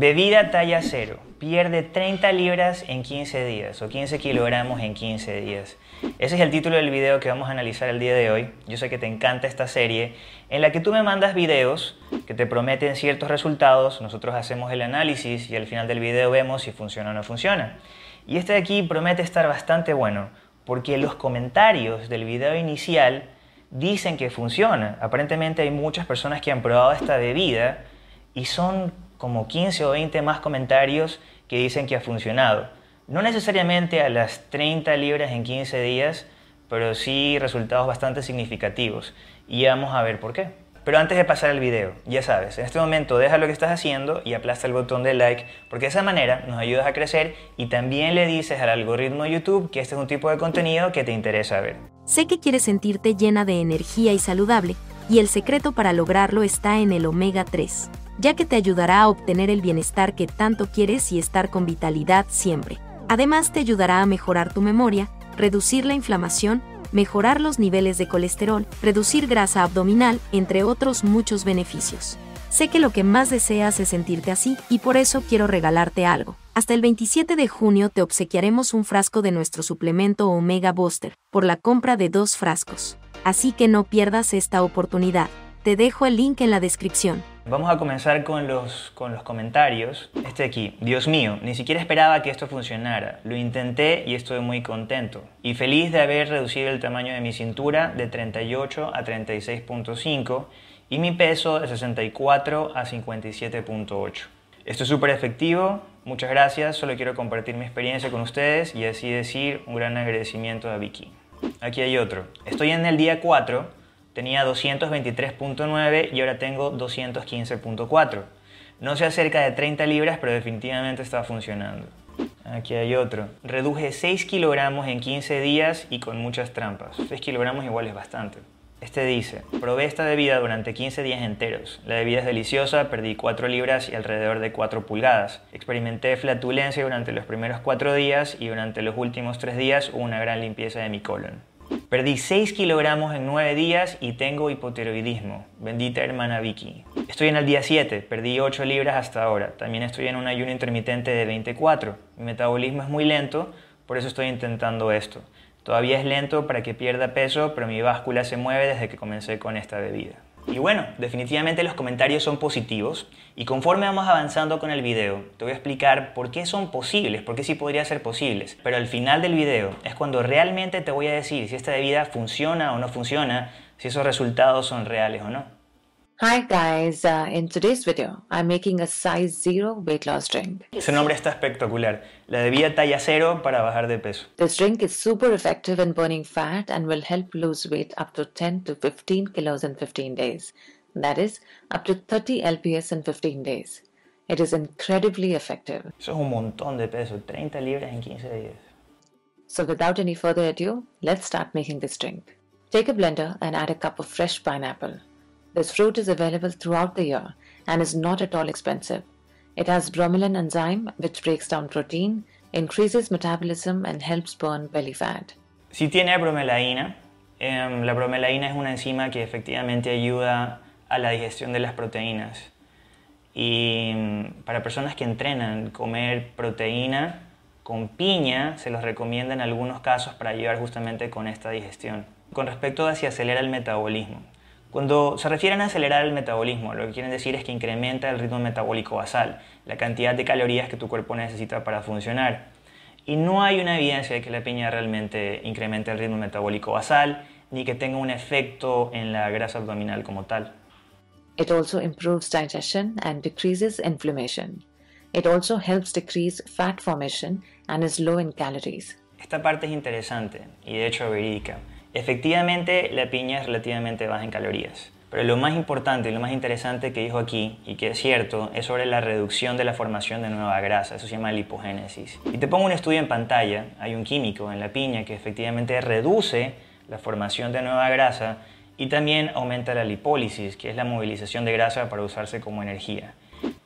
Bebida talla cero. Pierde 30 libras en 15 días o 15 kilogramos en 15 días. Ese es el título del video que vamos a analizar el día de hoy. Yo sé que te encanta esta serie en la que tú me mandas videos que te prometen ciertos resultados, nosotros hacemos el análisis y al final del video vemos si funciona o no funciona. Y este de aquí promete estar bastante bueno porque los comentarios del video inicial dicen que funciona. Aparentemente hay muchas personas que han probado esta bebida y son como 15 o 20 más comentarios que dicen que ha funcionado. No necesariamente a las 30 libras en 15 días, pero sí resultados bastante significativos. Y vamos a ver por qué. Pero antes de pasar al video, ya sabes, en este momento deja lo que estás haciendo y aplasta el botón de like, porque de esa manera nos ayudas a crecer y también le dices al algoritmo de YouTube que este es un tipo de contenido que te interesa ver. Sé que quieres sentirte llena de energía y saludable, y el secreto para lograrlo está en el omega 3 ya que te ayudará a obtener el bienestar que tanto quieres y estar con vitalidad siempre. Además te ayudará a mejorar tu memoria, reducir la inflamación, mejorar los niveles de colesterol, reducir grasa abdominal, entre otros muchos beneficios. Sé que lo que más deseas es sentirte así y por eso quiero regalarte algo. Hasta el 27 de junio te obsequiaremos un frasco de nuestro suplemento Omega Booster por la compra de dos frascos. Así que no pierdas esta oportunidad. Te dejo el link en la descripción. Vamos a comenzar con los, con los comentarios. Este aquí, Dios mío, ni siquiera esperaba que esto funcionara. Lo intenté y estoy muy contento. Y feliz de haber reducido el tamaño de mi cintura de 38 a 36.5 y mi peso de 64 a 57.8. Esto es súper efectivo, muchas gracias, solo quiero compartir mi experiencia con ustedes y así decir un gran agradecimiento a Vicky. Aquí hay otro. Estoy en el día 4 tenía 223.9 y ahora tengo 215.4. No sé acerca de 30 libras, pero definitivamente está funcionando. Aquí hay otro. Reduje 6 kilogramos en 15 días y con muchas trampas. 6 kilogramos igual es bastante. Este dice, probé esta bebida durante 15 días enteros. La bebida es deliciosa, perdí 4 libras y alrededor de 4 pulgadas. Experimenté flatulencia durante los primeros 4 días y durante los últimos 3 días hubo una gran limpieza de mi colon. Perdí 6 kilogramos en 9 días y tengo hipotiroidismo. Bendita hermana Vicky. Estoy en el día 7, perdí 8 libras hasta ahora. También estoy en un ayuno intermitente de 24. Mi metabolismo es muy lento, por eso estoy intentando esto. Todavía es lento para que pierda peso, pero mi báscula se mueve desde que comencé con esta bebida. Y bueno, definitivamente los comentarios son positivos y conforme vamos avanzando con el video, te voy a explicar por qué son posibles, por qué sí podrían ser posibles. Pero al final del video es cuando realmente te voy a decir si esta bebida funciona o no funciona, si esos resultados son reales o no. Hi guys, uh, in today's video, I'm making a size 0 weight loss drink. Su nombre está espectacular, la bebida talla cero para bajar de peso. This drink is super effective in burning fat and will help lose weight up to 10 to 15 kilos in 15 days. That is, up to 30 lps in 15 days. It is incredibly effective. Eso es un montón de peso, 30 libras en 15 días. So without any further ado, let's start making this drink. Take a blender and add a cup of fresh pineapple. This fruit is available throughout the year and is not at all expensive. It has bromelain enzyme which breaks down protein, increases metabolism and helps burn belly fat. Si tiene bromelaína, eh, la bromelaína es una enzima que efectivamente ayuda a la digestión de las proteínas. Y mm, para personas que entrenan, comer proteína con piña se los recomienda en algunos casos para ayudar justamente con esta digestión. Con respecto a si acelera el metabolismo, cuando se refieren a acelerar el metabolismo, lo que quieren decir es que incrementa el ritmo metabólico basal, la cantidad de calorías que tu cuerpo necesita para funcionar. Y no hay una evidencia de que la piña realmente incremente el ritmo metabólico basal ni que tenga un efecto en la grasa abdominal como tal. It also improves digestion and decreases inflammation. It also helps decrease fat formation and is low in calories. Esta parte es interesante y de hecho verídica. Efectivamente, la piña es relativamente baja en calorías. Pero lo más importante y lo más interesante que dijo aquí, y que es cierto, es sobre la reducción de la formación de nueva grasa. Eso se llama lipogénesis. Y te pongo un estudio en pantalla. Hay un químico en la piña que efectivamente reduce la formación de nueva grasa y también aumenta la lipólisis, que es la movilización de grasa para usarse como energía.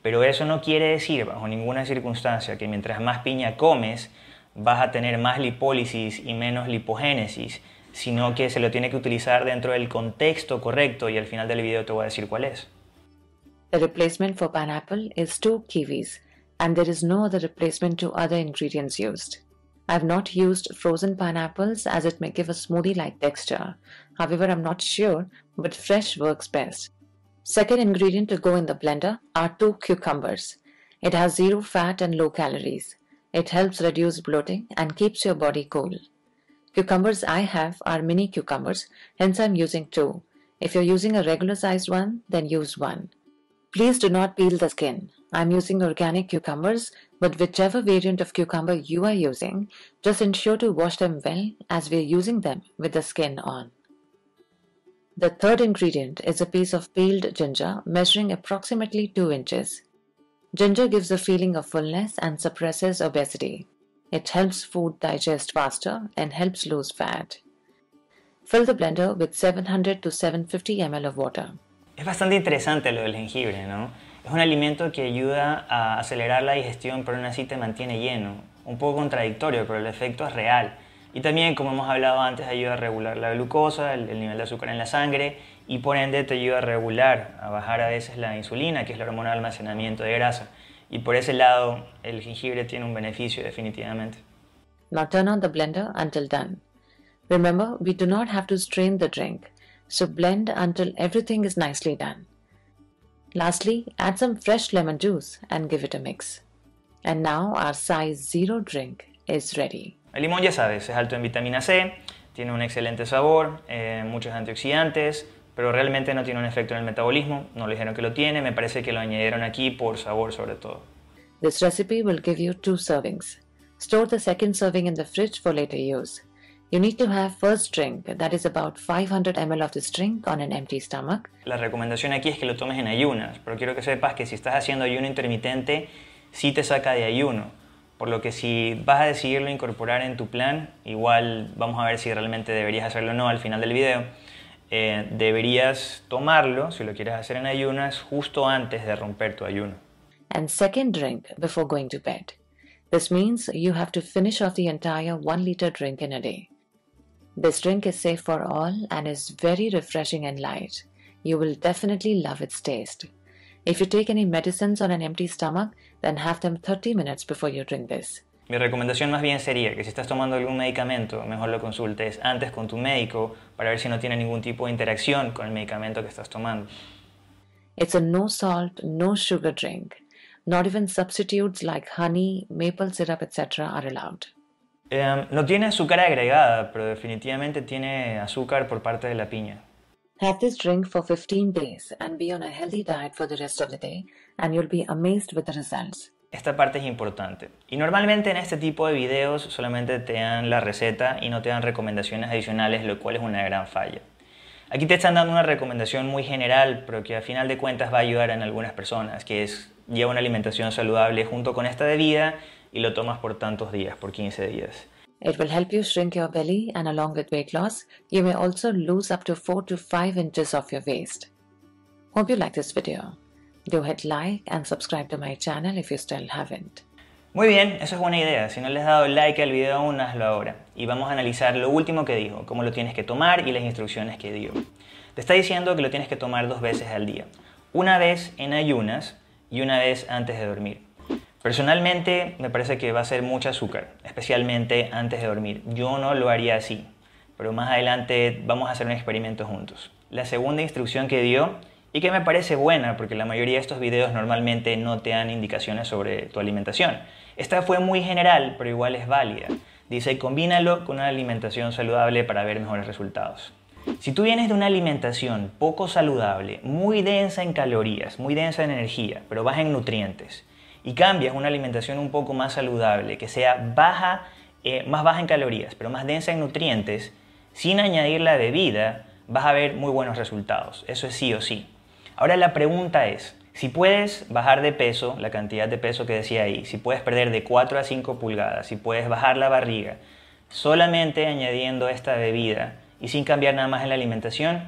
Pero eso no quiere decir, bajo ninguna circunstancia, que mientras más piña comes, vas a tener más lipólisis y menos lipogénesis sino que se lo tiene que utilizar dentro del contexto correcto y al final del video te voy a decir cuál es. The replacement for pineapple is two kiwis, and there is no other replacement to other ingredients used. I've not used frozen pineapples as it may give a smoothie like texture. However, I'm not sure, but fresh works best. Second ingredient to go in the blender are two cucumbers. It has zero fat and low calories. It helps reduce bloating and keeps your body cool. Cucumbers I have are mini cucumbers, hence I'm using two. If you're using a regular sized one, then use one. Please do not peel the skin. I'm using organic cucumbers, but whichever variant of cucumber you are using, just ensure to wash them well as we're using them with the skin on. The third ingredient is a piece of peeled ginger measuring approximately 2 inches. Ginger gives a feeling of fullness and suppresses obesity. It helps food digest faster and helps lose fat. Fill the blender with 700 to 750 ml of water. Es bastante interesante lo del jengibre, ¿no? Es un alimento que ayuda a acelerar la digestión, pero aún así te mantiene lleno. Un poco contradictorio, pero el efecto es real. Y también, como hemos hablado antes, ayuda a regular la glucosa, el, nivel de azúcar en la sangre y por ende te ayuda a regular, a bajar a veces la insulina, que es la hormona de almacenamiento de grasa. Y por ese lado, el jengibre tiene un beneficio definitivamente. Now turn on the blender until done. Remember, we do not have to strain the drink, so blend until everything is nicely done. Lastly, add some fresh lemon juice and give it a mix. And now our size 0 drink is ready. El limón ya sabes, es alto en vitamina C, tiene un excelente sabor, eh, muchos antioxidantes, pero realmente no tiene un efecto en el metabolismo, no le dijeron que lo tiene, me parece que lo añadieron aquí por sabor sobre todo. This recipe will give you two servings. Store the second serving in the fridge for later use. You need to have first drink, that is about 500 ml of this drink on an empty stomach. La recomendación aquí es que lo tomes en ayunas, pero quiero que sepas que si estás haciendo ayuno intermitente, sí te saca de ayuno por lo que si vas a decidirlo incorporar en tu plan, igual vamos a ver si realmente deberías hacerlo o no al final del video. Eh, deberías tomarlo, si lo quieres hacer en ayunas, justo antes de romper tu ayuno. And second drink before going to bed. This means you have to finish off the entire 1 liter drink in a day. This drink is safe for all and is very refreshing and light. You will definitely love its taste. If you take any medicines on an empty stomach, then have them 30 minutes before you drink this. Mi recomendación más bien sería que si estás tomando algún medicamento, mejor lo consultes antes con tu médico para ver si no tiene ningún tipo de interacción con el medicamento que estás tomando. It's a no salt, no sugar drink. Not even substitutes like honey, maple syrup, etc. are allowed. Um, no tiene azúcar agregada, pero definitivamente tiene azúcar por parte de la piña. Have this drink for 15 days and be on a healthy diet for the rest of the day, and you'll be amazed with the results. Esta parte es importante. Y normalmente en este tipo de videos solamente te dan la receta y no te dan recomendaciones adicionales, lo cual es una gran falla. Aquí te están dando una recomendación muy general, pero que a final de cuentas va a ayudar en algunas personas, que es lleva una alimentación saludable junto con esta bebida y lo tomas por tantos días, por 15 días. It will help you shrink your belly and along with weight loss, you may also lose up to 4 to 5 inches of your waist. Hope you like this video. Do hit like and subscribe to my channel if you still haven't. Muy bien, eso es buena idea. Si no le has dado like al video aún, hazlo ahora. Y vamos a analizar lo último que dijo, cómo lo tienes que tomar y las instrucciones que dio. Te está diciendo que lo tienes que tomar dos veces al día. Una vez en ayunas y una vez antes de dormir. Personalmente me parece que va a ser mucho azúcar, especialmente antes de dormir. Yo no lo haría así, pero más adelante vamos a hacer un experimento juntos. La segunda instrucción que dio, y que me parece buena porque la mayoría de estos videos normalmente no te dan indicaciones sobre tu alimentación. Esta fue muy general, pero igual es válida. Dice, combínalo con una alimentación saludable para ver mejores resultados. Si tú vienes de una alimentación poco saludable, muy densa en calorías, muy densa en energía, pero baja en nutrientes, y cambias una alimentación un poco más saludable, que sea baja, eh, más baja en calorías, pero más densa en nutrientes, sin añadir la bebida, vas a ver muy buenos resultados. Eso es sí o sí. Ahora la pregunta es, si puedes bajar de peso, la cantidad de peso que decía ahí, si puedes perder de 4 a 5 pulgadas, si puedes bajar la barriga, solamente añadiendo esta bebida y sin cambiar nada más en la alimentación,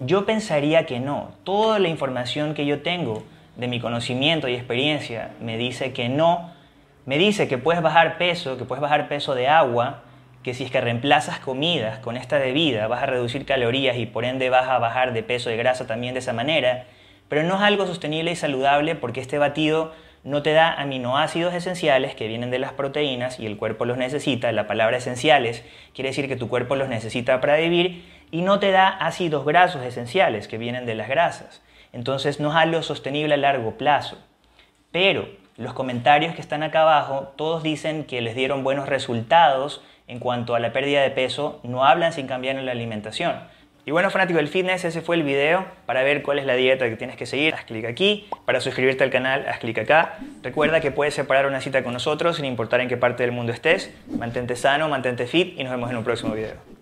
yo pensaría que no. Toda la información que yo tengo de mi conocimiento y experiencia me dice que no, me dice que puedes bajar peso, que puedes bajar peso de agua, que si es que reemplazas comidas con esta bebida vas a reducir calorías y por ende vas a bajar de peso de grasa también de esa manera, pero no es algo sostenible y saludable porque este batido no te da aminoácidos esenciales que vienen de las proteínas y el cuerpo los necesita. La palabra esenciales quiere decir que tu cuerpo los necesita para vivir y no te da ácidos grasos esenciales que vienen de las grasas. Entonces no es algo sostenible a largo plazo. Pero los comentarios que están acá abajo, todos dicen que les dieron buenos resultados en cuanto a la pérdida de peso, no hablan sin cambiar en la alimentación. Y bueno, fanático del fitness, ese fue el video. Para ver cuál es la dieta que tienes que seguir, haz clic aquí. Para suscribirte al canal, haz clic acá. Recuerda que puedes separar una cita con nosotros sin importar en qué parte del mundo estés. Mantente sano, mantente fit y nos vemos en un próximo video.